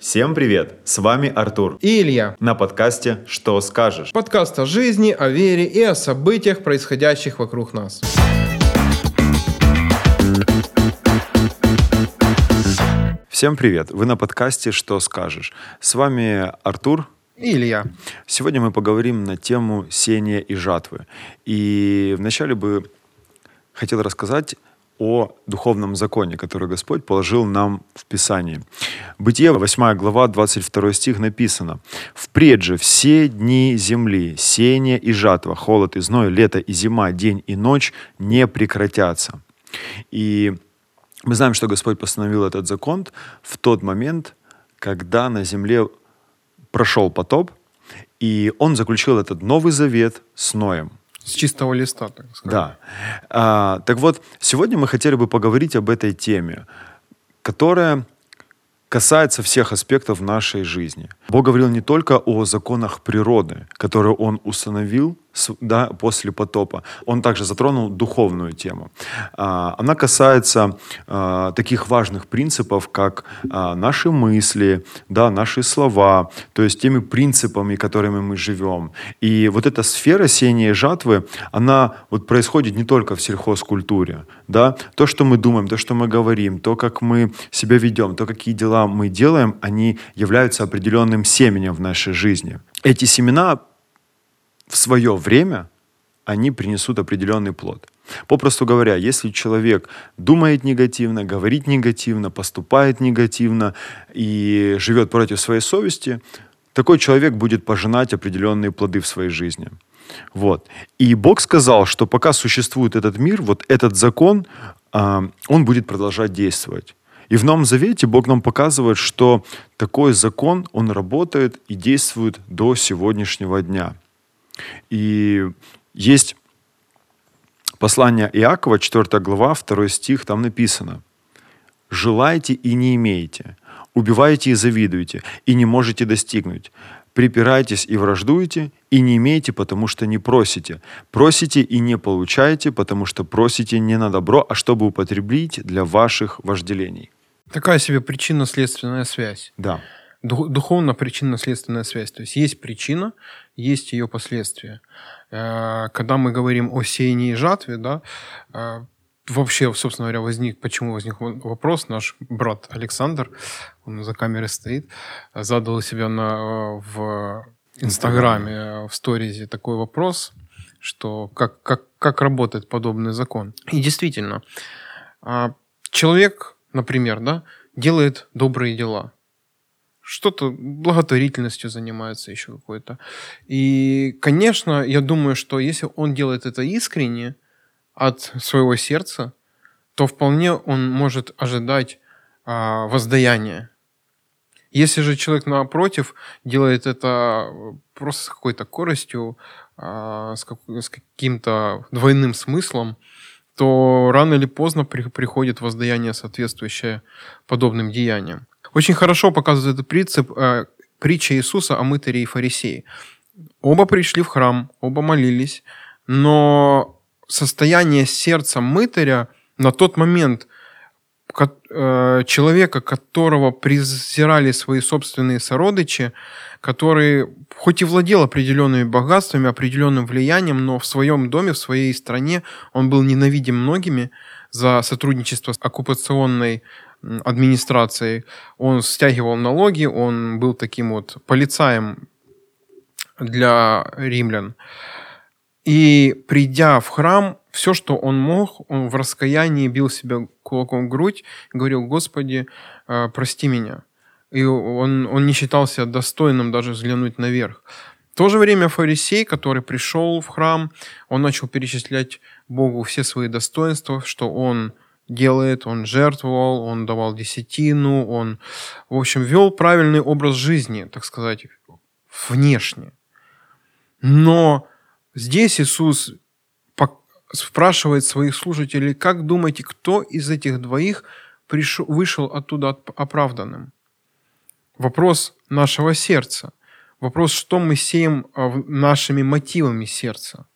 Всем привет! С вами Артур. И Илья. На подкасте «Что скажешь?». Подкаст о жизни, о вере и о событиях, происходящих вокруг нас. Всем привет! Вы на подкасте «Что скажешь?». С вами Артур. И Илья. Сегодня мы поговорим на тему сения и жатвы. И вначале бы хотел рассказать о духовном законе, который Господь положил нам в Писании. Бытие, 8 глава, 22 стих написано. «Впредь же все дни земли, сение и жатва, холод и зной, лето и зима, день и ночь не прекратятся». И мы знаем, что Господь постановил этот закон в тот момент, когда на земле прошел потоп, и Он заключил этот новый завет с Ноем – с чистого листа, так сказать. Да. А, так вот, сегодня мы хотели бы поговорить об этой теме, которая касается всех аспектов нашей жизни. Бог говорил не только о законах природы, которые Он установил да, после потопа. Он также затронул духовную тему. А, она касается а, таких важных принципов, как а, наши мысли, да, наши слова, то есть теми принципами, которыми мы живем. И вот эта сфера сения и жатвы, она вот происходит не только в сельхозкультуре. Да? То, что мы думаем, то, что мы говорим, то, как мы себя ведем, то, какие дела мы делаем, они являются определенным семенем в нашей жизни. Эти семена в свое время они принесут определенный плод. Попросту говоря, если человек думает негативно, говорит негативно, поступает негативно и живет против своей совести, такой человек будет пожинать определенные плоды в своей жизни. Вот. И Бог сказал, что пока существует этот мир, вот этот закон, а, он будет продолжать действовать. И в Новом Завете Бог нам показывает, что такой закон, он работает и действует до сегодняшнего дня. И есть послание Иакова, 4 глава, 2 стих, там написано «Желайте и не имеете, убивайте и завидуете, и не можете достигнуть, припирайтесь и враждуете, и не имеете, потому что не просите. Просите и не получаете, потому что просите не на добро, а чтобы употребить для ваших вожделений». Такая себе причинно-следственная связь. Да духовно-причинно-следственная связь. То есть есть причина, есть ее последствия. Э, когда мы говорим о сеянии и жатве, да, э, вообще, собственно говоря, возник, почему возник вопрос, наш брат Александр, он за камерой стоит, задал себя на, в Инстаграме, в сторизе такой вопрос, что как, как, как работает подобный закон. И действительно, а, человек, например, да, делает добрые дела – что-то благотворительностью занимается еще какой-то. И, конечно, я думаю, что если он делает это искренне от своего сердца, то вполне он может ожидать а, воздаяния. Если же человек напротив делает это просто с какой-то коростью, а, с, как, с каким-то двойным смыслом, то рано или поздно при, приходит воздаяние, соответствующее подобным деяниям. Очень хорошо показывает этот принцип э, притча Иисуса о мытаре и фарисее. Оба пришли в храм, оба молились, но состояние сердца мытаря на тот момент э, человека, которого презирали свои собственные сородичи, который хоть и владел определенными богатствами, определенным влиянием, но в своем доме, в своей стране он был ненавидим многими за сотрудничество с оккупационной администрацией. Он стягивал налоги, он был таким вот полицаем для римлян. И придя в храм, все, что он мог, он в раскаянии бил себя кулаком в грудь, говорил, Господи, э, прости меня. И он, он не считался достойным даже взглянуть наверх. В то же время фарисей, который пришел в храм, он начал перечислять Богу все свои достоинства, что он делает, он жертвовал, он давал десятину, он, в общем, вел правильный образ жизни, так сказать, внешне. Но здесь Иисус спрашивает своих слушателей, как думаете, кто из этих двоих пришел, вышел оттуда оправданным? Вопрос нашего сердца. Вопрос, что мы сеем а, нашими мотивами сердца.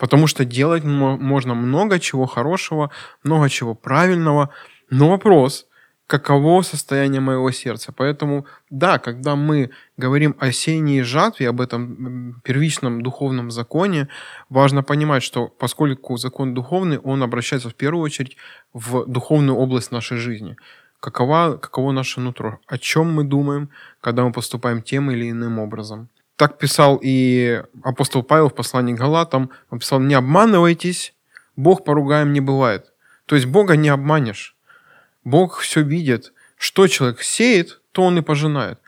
Потому что делать можно много чего хорошего, много чего правильного. Но вопрос, каково состояние моего сердца. Поэтому, да, когда мы говорим о и жатве, об этом первичном духовном законе, важно понимать, что поскольку закон духовный, он обращается в первую очередь в духовную область нашей жизни. Какова, каково наше нутро? О чем мы думаем, когда мы поступаем тем или иным образом? Так писал и апостол Павел в послании к Галатам. Он писал, не обманывайтесь, Бог поругаем не бывает. То есть Бога не обманешь. Бог все видит. Что человек сеет, то он и пожинает.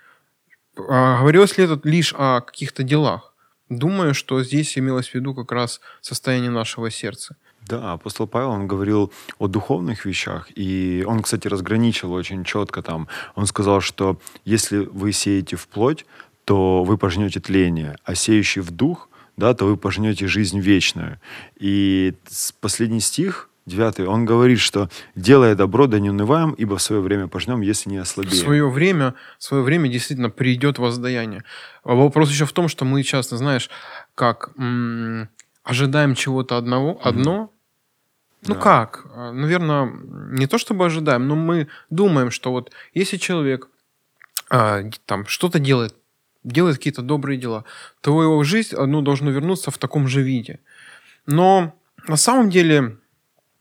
А говорилось ли это лишь о каких-то делах? Думаю, что здесь имелось в виду как раз состояние нашего сердца. Да, апостол Павел, он говорил о духовных вещах, и он, кстати, разграничил очень четко там. Он сказал, что если вы сеете в плоть, то вы пожнете тление, а сеющий в дух, да, то вы пожнете жизнь вечную. И последний стих, девятый, он говорит, что делая добро, да не унываем, ибо в свое время пожнем, если не ослабеем. В свое время, в свое время действительно придет воздаяние. А вопрос еще в том, что мы часто, знаешь, как м- ожидаем чего-то одного, mm-hmm. одно, ну да. как? Наверное, не то чтобы ожидаем, но мы думаем, что вот если человек а, там что-то делает, делает какие-то добрые дела, то его жизнь ну, должна вернуться в таком же виде. Но на самом деле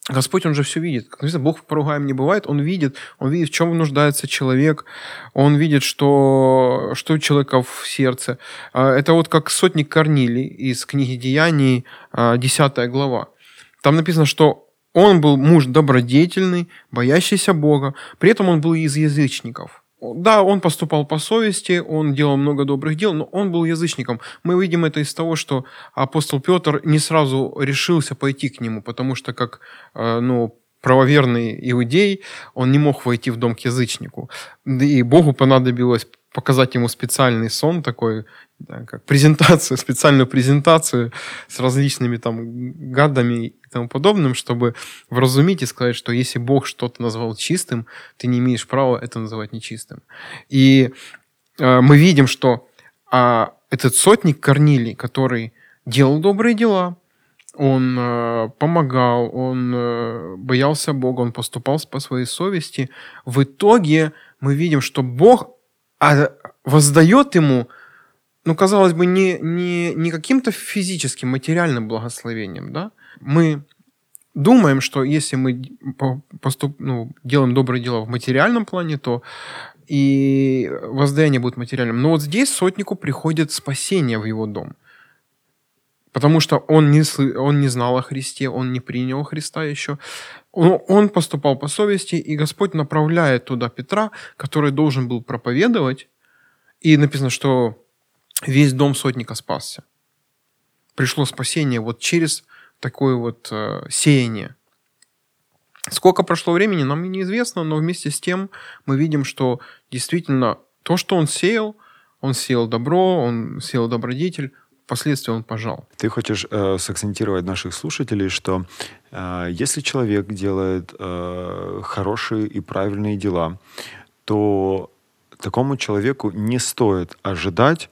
Господь, Он же все видит. Бог поругаем не бывает, Он видит, Он видит, в чем нуждается человек, Он видит, что, что у человека в сердце. А, это вот как сотник Корнилий из книги Деяний, 10 глава. Там написано, что он был муж добродетельный, боящийся Бога, при этом он был из язычников. Да, он поступал по совести, он делал много добрых дел, но он был язычником. Мы видим это из того, что апостол Петр не сразу решился пойти к нему, потому что как э, ну, правоверный иудей, он не мог войти в дом к язычнику. И Богу понадобилось показать ему специальный сон такой, да, как презентацию, специальную презентацию с различными там гадами и тому подобным, чтобы вразумить и сказать, что если Бог что-то назвал чистым, ты не имеешь права это называть нечистым. И э, мы видим, что э, этот сотник Корнилий, который делал добрые дела, он э, помогал, он э, боялся Бога, он поступал по своей совести. В итоге мы видим, что Бог а, воздает ему ну, казалось бы, не, не, не каким-то физическим, материальным благословением, да? Мы думаем, что если мы поступ, ну, делаем добрые дела в материальном плане, то и воздаяние будет материальным. Но вот здесь сотнику приходит спасение в его дом. Потому что он не, он не знал о Христе, он не принял Христа еще. Он, он поступал по совести, и Господь направляет туда Петра, который должен был проповедовать. И написано, что весь дом сотника спасся. Пришло спасение вот через такое вот э, сеяние. Сколько прошло времени, нам неизвестно, но вместе с тем мы видим, что действительно то, что он сеял, он сеял добро, он сеял добродетель, впоследствии он пожал. Ты хочешь э, сакцентировать наших слушателей, что э, если человек делает э, хорошие и правильные дела, то такому человеку не стоит ожидать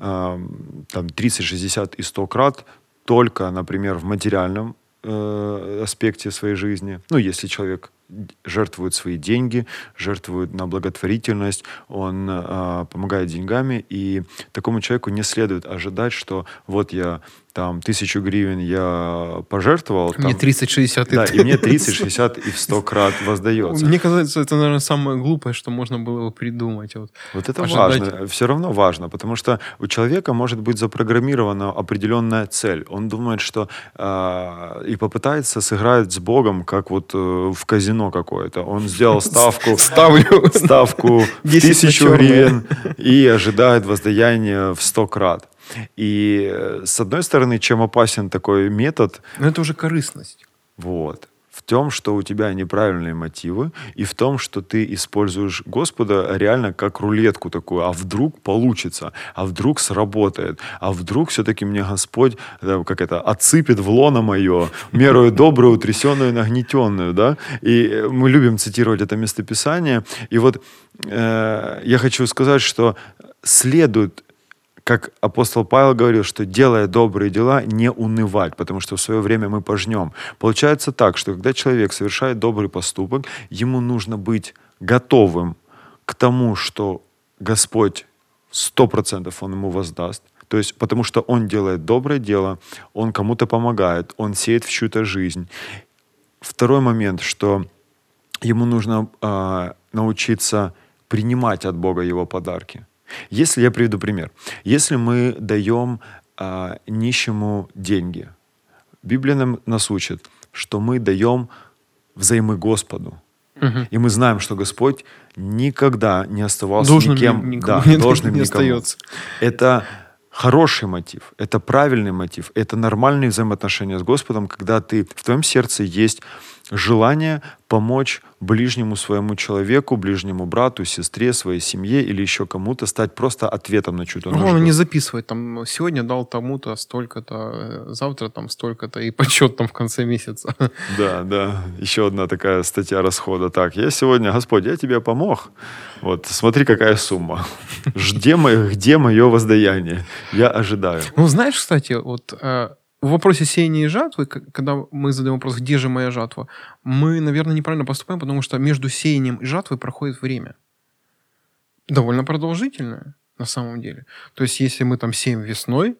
там 30, 60 и 100 крат только, например, в материальном э, аспекте своей жизни. Ну, если человек жертвует свои деньги, жертвует на благотворительность, он э, помогает деньгами, и такому человеку не следует ожидать, что вот я там тысячу гривен я пожертвовал. Мне 30-60. Да, и мне 30-60 и в 100 крат воздается. Мне кажется, это, наверное, самое глупое, что можно было бы придумать. Вот, вот это ожидать. важно, все равно важно, потому что у человека может быть запрограммирована определенная цель. Он думает, что э, и попытается сыграть с Богом, как вот э, в казино какое-то. Он сделал ставку, Ставлю. ставку в тысячу гривен и ожидает воздаяния в 100 крат. И э, с одной стороны, чем опасен такой метод... Но это уже корыстность. Вот. В том, что у тебя неправильные мотивы, и в том, что ты используешь Господа реально как рулетку такую. А вдруг получится? А вдруг сработает? А вдруг все-таки мне Господь, как это, отсыпет в лоно мое, мерую добрую, утрясенную, нагнетенную, да? И мы любим цитировать это местописание. И вот э, я хочу сказать, что следует как апостол Павел говорил, что делая добрые дела, не унывать, потому что в свое время мы пожнем. Получается так, что когда человек совершает добрый поступок, ему нужно быть готовым к тому, что Господь сто процентов Он ему воздаст, то есть потому что Он делает доброе дело, Он кому-то помогает, Он сеет в чью-то жизнь. Второй момент, что ему нужно э, научиться принимать от Бога его подарки. Если я приведу пример, если мы даем э, нищему деньги, Библия нам нас учит, что мы даем взаимы Господу. И мы знаем, что Господь никогда не оставался Должным никем, ни- да, никому не- должным не никому. остается. Это хороший мотив, это правильный мотив, это нормальные взаимоотношения с Господом, когда ты в твоем сердце есть желание помочь ближнему своему человеку, ближнему брату, сестре, своей семье или еще кому-то стать просто ответом на чью-то нужду. Главное не записывать, там, сегодня дал тому-то столько-то, э, завтра там столько-то, и подсчет там в конце месяца. Да, да. Еще одна такая статья расхода. Так, я сегодня, Господь, я тебе помог. Вот, смотри, какая сумма. Жди где мое воздаяние? Я ожидаю. Ну, знаешь, кстати, вот э, в вопросе сеяния и жатвы, когда мы задаем вопрос, где же моя жатва, мы, наверное, неправильно поступаем, потому что между сеянием и жатвой проходит время. Довольно продолжительное, на самом деле. То есть, если мы там сеем весной,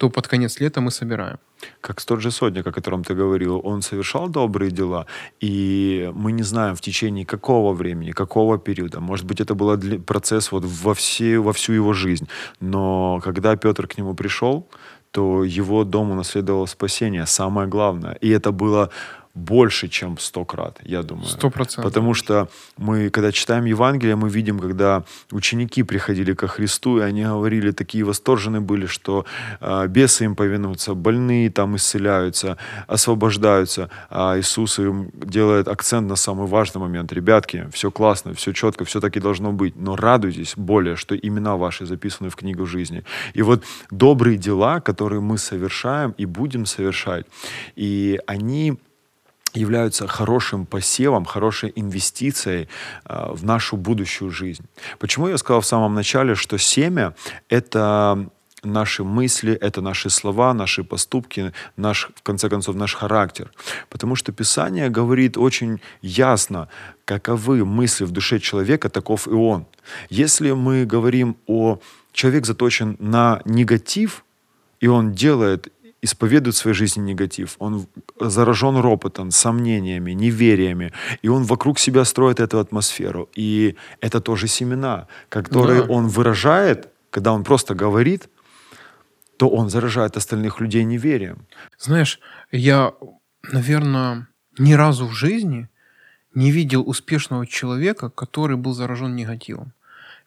то под конец лета мы собираем. Как тот же сотник, о котором ты говорил, он совершал добрые дела, и мы не знаем в течение какого времени, какого периода. Может быть, это был процесс вот во, все, во всю его жизнь. Но когда Петр к нему пришел, то его дом унаследовал спасение, самое главное. И это было больше, чем сто крат, я думаю. Сто процентов. Потому что мы, когда читаем Евангелие, мы видим, когда ученики приходили ко Христу, и они говорили, такие восторжены были, что э, бесы им повинуются, больные там исцеляются, освобождаются. А Иисус им делает акцент на самый важный момент. Ребятки, все классно, все четко, все так и должно быть, но радуйтесь более, что имена ваши записаны в книгу жизни. И вот добрые дела, которые мы совершаем и будем совершать, и они являются хорошим посевом, хорошей инвестицией э, в нашу будущую жизнь. Почему я сказал в самом начале, что семя — это наши мысли, это наши слова, наши поступки, наш, в конце концов, наш характер. Потому что Писание говорит очень ясно, каковы мысли в душе человека, таков и он. Если мы говорим о человек заточен на негатив, и он делает исповедует в своей жизни негатив, он заражен ропотом, сомнениями, невериями, и он вокруг себя строит эту атмосферу. И это тоже семена, которые Да. он выражает, когда он просто говорит, то он заражает остальных людей неверием. Знаешь, я, наверное, ни разу в жизни не видел успешного человека, который был заражен негативом.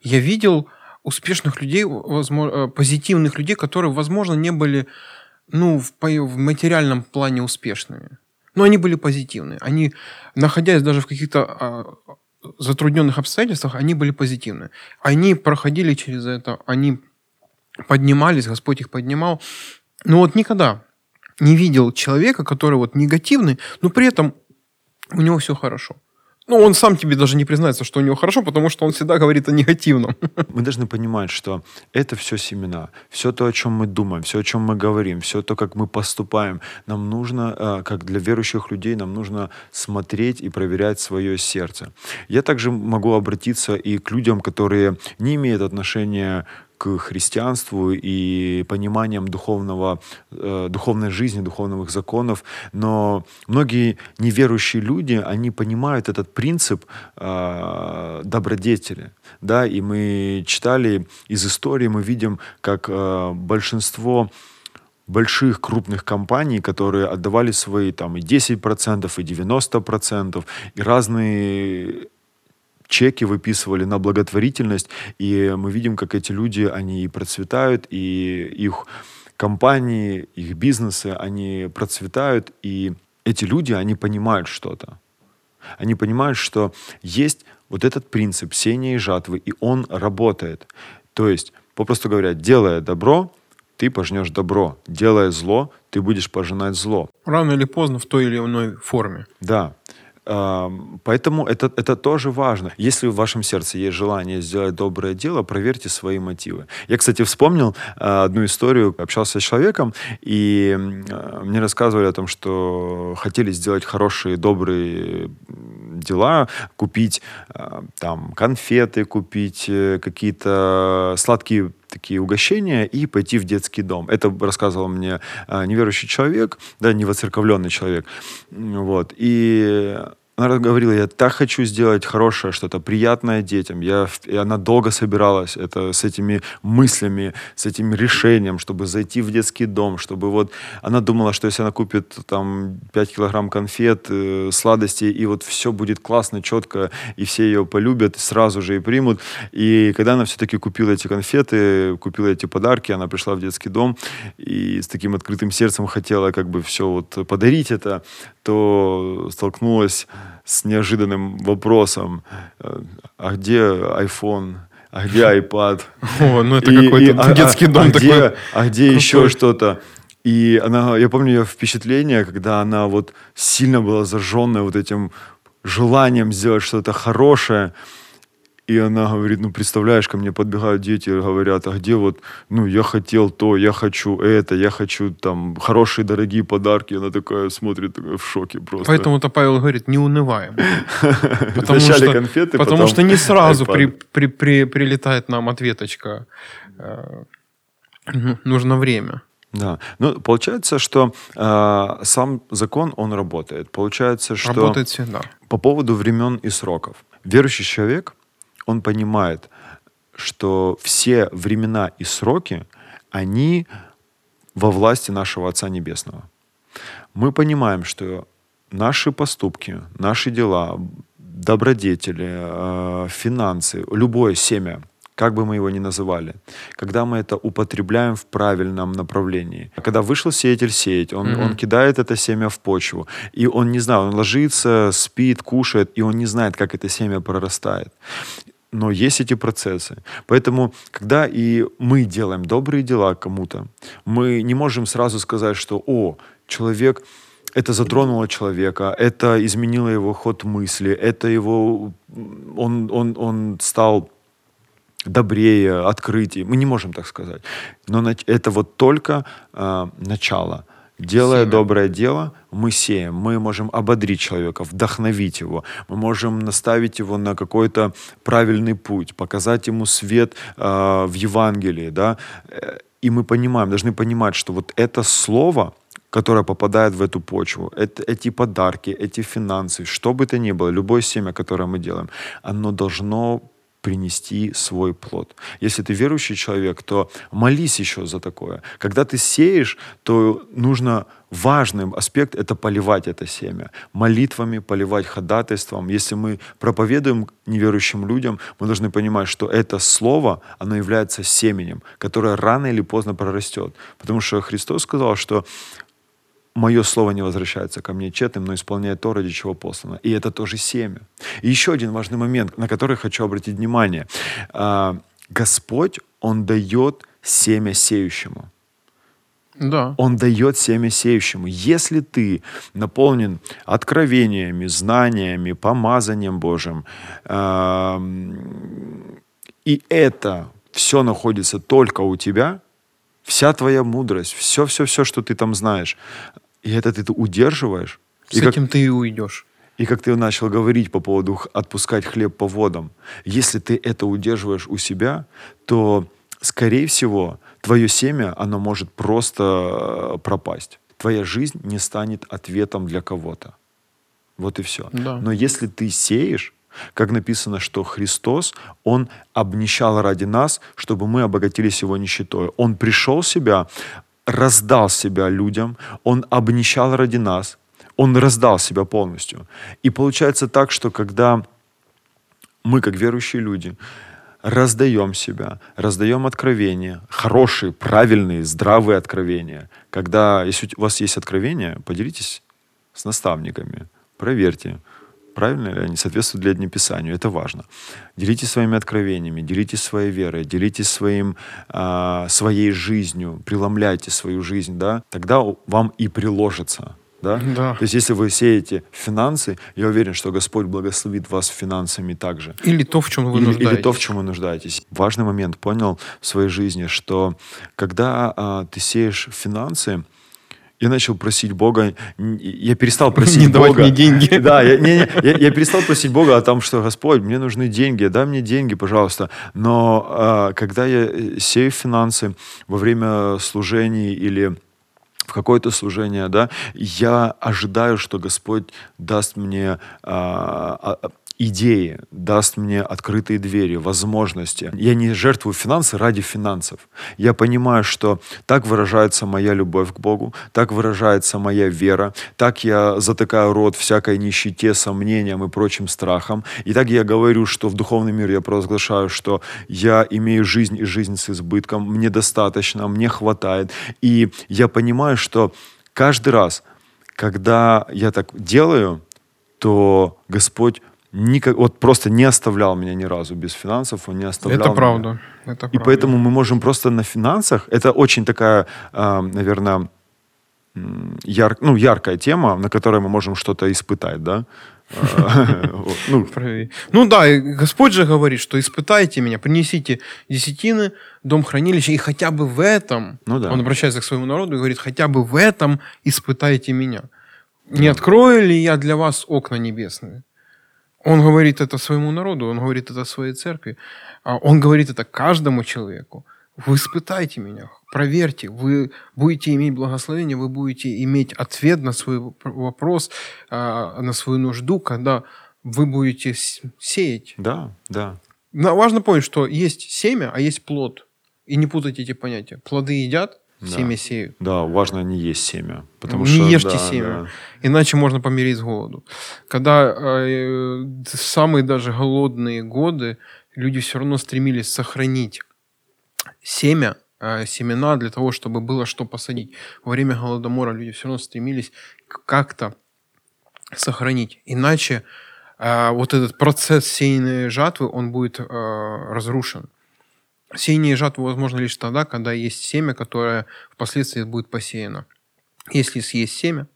Я видел успешных людей, возможно, позитивных людей, которые, возможно, не были ну, в, в материальном плане успешными. Но они были позитивны. Они, находясь даже в каких-то а, затрудненных обстоятельствах, они были позитивны. Они проходили через это, они поднимались, Господь их поднимал. Но вот никогда не видел человека, который вот негативный, но при этом у него все хорошо. Ну, он сам тебе даже не признается, что у него хорошо, потому что он всегда говорит о негативном. Мы должны понимать, что это все семена, все то, о чем мы думаем, все, о чем мы говорим, все то, как мы поступаем. Нам нужно, э, как для верующих людей, нам нужно смотреть и проверять свое сердце. Я также могу обратиться и к людям, которые не имеют отношения христианству и пониманием духовного, э, духовной жизни, духовных законов, но многие неверующие люди, они понимают этот принцип э, добродетели, да, и мы читали из истории, мы видим, как э, большинство больших крупных компаний, которые отдавали свои там и 10%, и 90%, и разные чеки выписывали на благотворительность, и мы видим, как эти люди, они процветают, и их компании, их бизнесы, они процветают, и эти люди, они понимают что-то. Они понимают, что есть вот этот принцип сеяния и жатвы, и он работает. То есть, попросту говоря, делая добро, ты пожнешь добро. Делая зло, ты будешь пожинать зло. Рано или поздно в той или иной форме. Да. Поэтому это, это тоже важно. Если в вашем сердце есть желание сделать доброе дело, проверьте свои мотивы. Я, кстати, вспомнил а, одну историю. Общался с человеком, и мне рассказывали о том, что хотели сделать хорошие, добрые дела, купить а, там конфеты, купить э, какие-то сладкие такие угощения и пойти в детский дом. Это рассказывал мне а, неверующий человек, да, не воцерковленный человек. Вот. И она говорила, я так хочу сделать хорошее что-то, приятное детям. Я, и она долго собиралась это, с этими мыслями, с этим решением, чтобы зайти в детский дом, чтобы вот... Она думала, что если она купит там 5 килограмм конфет, э, сладостей, и вот все будет классно, четко, и все ее полюбят, сразу же и примут. И когда она все-таки купила эти конфеты, купила эти подарки, она пришла в детский дом и с таким открытым сердцем хотела как бы все вот подарить это, то столкнулась с неожиданным вопросом, а где iPhone, а где iPad? О, ну это какой-то а, детский дом а, такой. А где еще что-то? И она, я помню ее впечатление, когда она вот сильно была зажженная вот этим желанием сделать что-то хорошее, и она говорит, ну, представляешь, ко мне подбегают дети и говорят, а где вот, ну, я хотел то, я хочу это, я хочу там хорошие, дорогие подарки. Она такая смотрит такая, в шоке просто. Поэтому-то Павел говорит, не унываем. Потому что, конфеты, Потому что не сразу при, при, при, прилетает нам ответочка. Э, нужно время. Да. Ну, получается, что э, сам закон, он работает. Получается, что... Работает всегда. По поводу времен и сроков. Верующий человек, он понимает, что все времена и сроки, они во власти нашего Отца Небесного. Мы понимаем, что наши поступки, наши дела, добродетели, э, финансы, любое семя, как бы мы его ни называли, когда мы это употребляем в правильном направлении. Когда вышел сеятель сеять, он, mm-hmm. он кидает это семя в почву, и он не знает, он ложится, спит, кушает, и он не знает, как это семя прорастает но есть эти процессы. Поэтому, когда и мы делаем добрые дела кому-то, мы не можем сразу сказать, что, о, человек, это затронуло человека, это изменило его ход мысли, это его, он, он, он стал добрее, открытие. Мы не можем так сказать. Но это вот только э, начало. Делая Семя. доброе дело, мы сеем, мы можем ободрить человека, вдохновить его, мы можем наставить его на какой-то правильный путь, показать ему свет э, в Евангелии, да, и мы понимаем, должны понимать, что вот это слово, которое попадает в эту почву, это, эти подарки, эти финансы, что бы то ни было, любое семя, которое мы делаем, оно должно принести свой плод. Если ты верующий человек, то молись еще за такое. Когда ты сеешь, то нужно важный аспект — это поливать это семя. Молитвами, поливать ходатайством. Если мы проповедуем неверующим людям, мы должны понимать, что это слово, оно является семенем, которое рано или поздно прорастет. Потому что Христос сказал, что мое слово не возвращается ко мне тщетным, но исполняет то, ради чего послано. И это тоже семя. И еще один важный момент, на который хочу обратить внимание. А, Господь, Он дает семя сеющему. Да. Он дает семя сеющему. Если ты наполнен откровениями, знаниями, помазанием Божьим, и это все находится только у тебя, вся твоя мудрость, все-все-все, что ты там знаешь, и это ты удерживаешь. С и этим как, ты и уйдешь. И как ты начал говорить по поводу отпускать хлеб по водам, если ты это удерживаешь у себя, то, скорее всего, твое семя, оно может просто э, пропасть. Твоя жизнь не станет ответом для кого-то. Вот и все. Да. Но если ты сеешь, как написано, что Христос, Он обнищал ради нас, чтобы мы обогатились Его нищетой. Он пришел себя, раздал себя людям, Он обнищал ради нас, Он раздал себя полностью. И получается так, что когда мы, как верующие люди, раздаем себя, раздаем откровения, хорошие, правильные, здравые откровения. Когда, если у вас есть откровения, поделитесь с наставниками, проверьте, правильно ли они соответствуют для Днеписанию. Это важно. Делитесь своими откровениями, делитесь своей верой, делитесь своим, э, своей жизнью, преломляйте свою жизнь, да, тогда вам и приложится Да? Да. То есть, если вы сеете финансы, я уверен, что Господь благословит вас финансами также. Или то, в чем вы или, нуждаетесь. или то, в чем вы нуждаетесь. Важный момент понял в своей жизни, что когда а, ты сеешь финансы, я начал просить Бога, я перестал просить Не Бога. мне деньги. Да, я, не, не, я, я перестал просить Бога о том, что Господь, мне нужны деньги, дай мне деньги, пожалуйста. Но а, когда я э, сею финансы во время служений или в какое-то служение, да, я ожидаю, что Господь даст мне а, а, идеи, даст мне открытые двери, возможности. Я не жертвую финансы ради финансов. Я понимаю, что так выражается моя любовь к Богу, так выражается моя вера, так я затыкаю рот всякой нищете, сомнениям и прочим страхам. И так я говорю, что в духовный мир я провозглашаю, что я имею жизнь и жизнь с избытком, мне достаточно, мне хватает. И я понимаю, что каждый раз, когда я так делаю, то Господь никак, вот просто не оставлял меня ни разу без финансов, Он не оставлял Это меня. правда. Это И правда. поэтому мы можем просто на финансах, это очень такая, а, наверное, яр, ну, яркая тема, на которой мы можем что-то испытать, да? А, Ну. Ну да, Господь же говорит, что испытайте меня, принесите десятины, дом хранилища, и хотя бы в этом, Ну да. он обращается к своему народу и говорит, хотя бы в этом испытайте меня. Не открою ли я для вас окна небесные? Он говорит это своему народу, он говорит это своей церкви, а он говорит это каждому человеку. Вы испытайте меня, проверьте, вы будете иметь благословение, вы будете иметь ответ на свой воп- вопрос, а, на свою нужду, когда вы будете сеять. да, да. Но важно помнить, что есть семя, а есть плод. И не путайте эти понятия. Плоды едят, Да. семя сеют. Да, важно не есть семя. Потому не что, ешьте да, семя, да. иначе можно помереть с голоду. Когда э, самые даже голодные годы люди все равно стремились сохранить семя, э, семена для того, чтобы было что посадить. Во время голодомора люди все равно стремились как-то сохранить. Иначе э, вот этот процесс сеянной жатвы, он будет э, разрушен. Сеяние и жатва возможно лишь тогда, когда есть семя, которое впоследствии будет посеяно. Если съесть семя,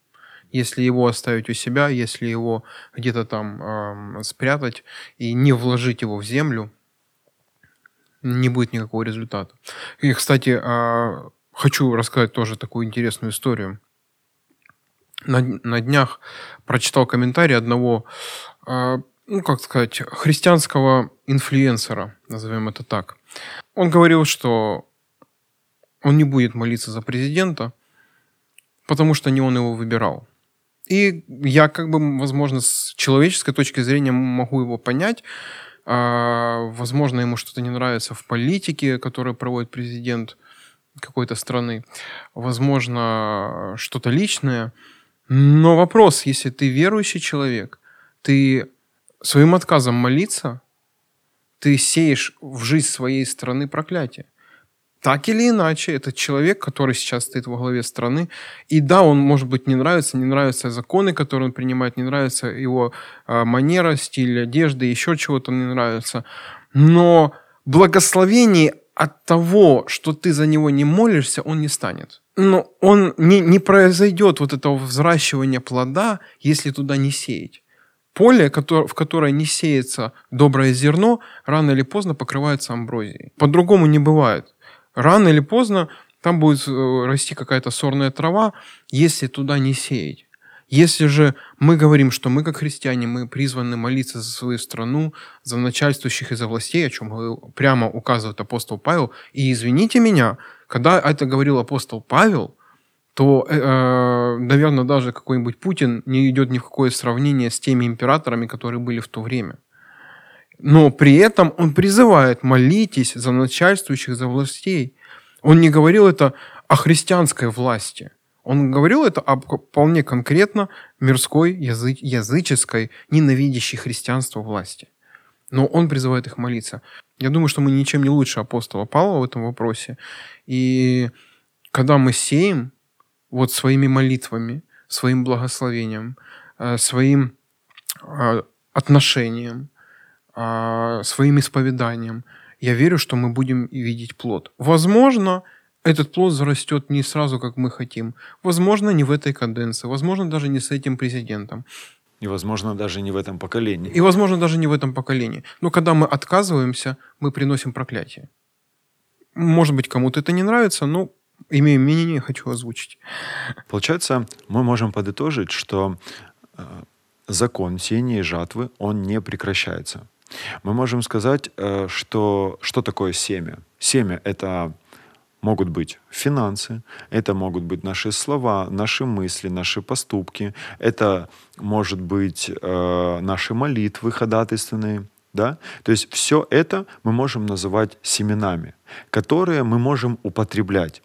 если его оставить у себя, если его где-то там эм, спрятать и не вложить его в землю, не будет никакого результата. И, кстати, а, хочу рассказать тоже такую интересную историю. На, на днях прочитал комментарий одного, а, ну, как сказать, христианского инфлюенсера, назовем это так. Он говорил, что он не будет молиться за президента, потому что не он его выбирал. И я, как бы, возможно, с человеческой точки зрения могу его понять. А, Возможно, ему что-то не нравится в политике, которую проводит президент какой-то страны. Возможно, что-то личное. Но вопрос, если ты верующий человек, ты своим отказом молиться, ты сеешь в жизнь своей страны проклятие. Так или иначе, этот человек, который сейчас стоит во главе страны, и да, он, может быть, не нравится, не нравятся законы, которые он принимает, не нравится его а, манера, стиль одежды, еще чего-то не нравится. Но благословений от того, что ты за него не молишься, он не станет. Но он не, не произойдет вот этого взращивания плода, если туда не сеять. Поле, в которое не сеется доброе зерно, рано или поздно покрывается амброзией. По-другому не бывает. Рано или поздно там будет э, расти какая-то сорная трава, если туда не сеять. Если же мы говорим, что мы, как христиане, мы призваны молиться за свою страну, за начальствующих и за властей, о чем прямо указывает апостол Павел, и извините меня, когда это говорил апостол Павел, то, э, наверное, даже какой-нибудь Путин не идет ни в какое сравнение с теми императорами, которые были в то время. Но при этом он призывает молитесь за начальствующих, за властей. Он не говорил это о христианской власти. Он говорил это об вполне конкретно мирской, язы, языческой, ненавидящей христианство власти. Но он призывает их молиться. Я думаю, что мы ничем не лучше апостола Павла в этом вопросе. И когда мы сеем вот своими молитвами, своим благословением, э, своим э, отношением, э, своим исповеданием, я верю, что мы будем видеть плод. Возможно, этот плод зарастет не сразу, как мы хотим. Возможно, не в этой каденции, возможно, даже не с этим президентом. И, возможно, даже не в этом поколении. И, возможно, даже не в этом поколении. Но когда мы отказываемся, мы приносим проклятие. Может быть, кому-то это не нравится, но имею мнение, хочу озвучить. Получается, мы можем подытожить, что э, закон сеяния и жатвы, он не прекращается. Мы можем сказать, э, что, что такое семя. Семя — это могут быть финансы, это могут быть наши слова, наши мысли, наши поступки, это может быть э, наши молитвы ходатайственные, да? То есть все это мы можем называть семенами, которые мы можем употреблять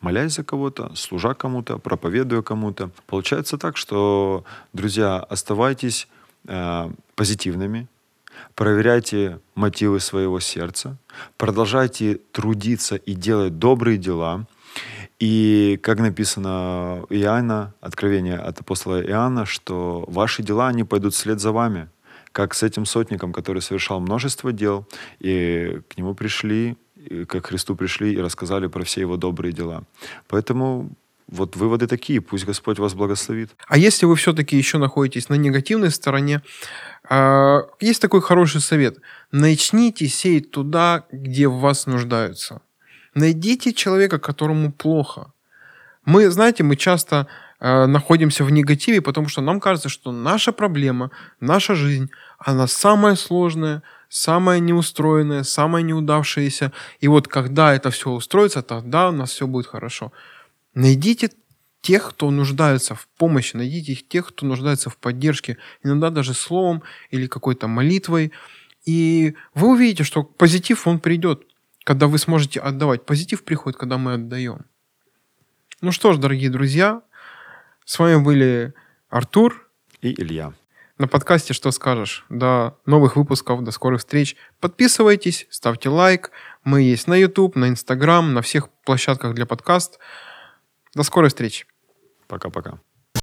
молясь за кого-то, служа кому-то, проповедуя кому-то. Получается так, что, друзья, оставайтесь э, позитивными, проверяйте мотивы своего сердца, продолжайте трудиться и делать добрые дела. И как написано Иоанна, откровение от апостола Иоанна, что ваши дела, они пойдут вслед за вами, как с этим сотником, который совершал множество дел, и к нему пришли, как к Христу пришли и рассказали про все его добрые дела. Поэтому вот выводы такие, пусть Господь вас благословит. А если вы все-таки еще находитесь на негативной стороне, а, есть такой хороший совет. Начните сеять туда, где в вас нуждаются. Найдите человека, которому плохо. Мы, знаете, мы часто э, находимся в негативе, потому что нам кажется, что наша проблема, наша жизнь, она самая сложная, самая неустроенная, самая неудавшаяся. И вот когда это все устроится, тогда у нас все будет хорошо. Найдите тех, кто нуждается в помощи, найдите тех, кто нуждается в поддержке, иногда даже словом или какой-то молитвой. И вы увидите, что позитив, он придет, когда вы сможете отдавать. Позитив приходит, когда мы отдаем. Ну что ж, дорогие друзья, с вами были Артур и Илья. На подкасте «Что скажешь?» До новых выпусков, до скорых встреч. Подписывайтесь, ставьте лайк. Мы есть на YouTube, на Instagram, на всех площадках для подкаст. До скорой встречи. Пока-пока.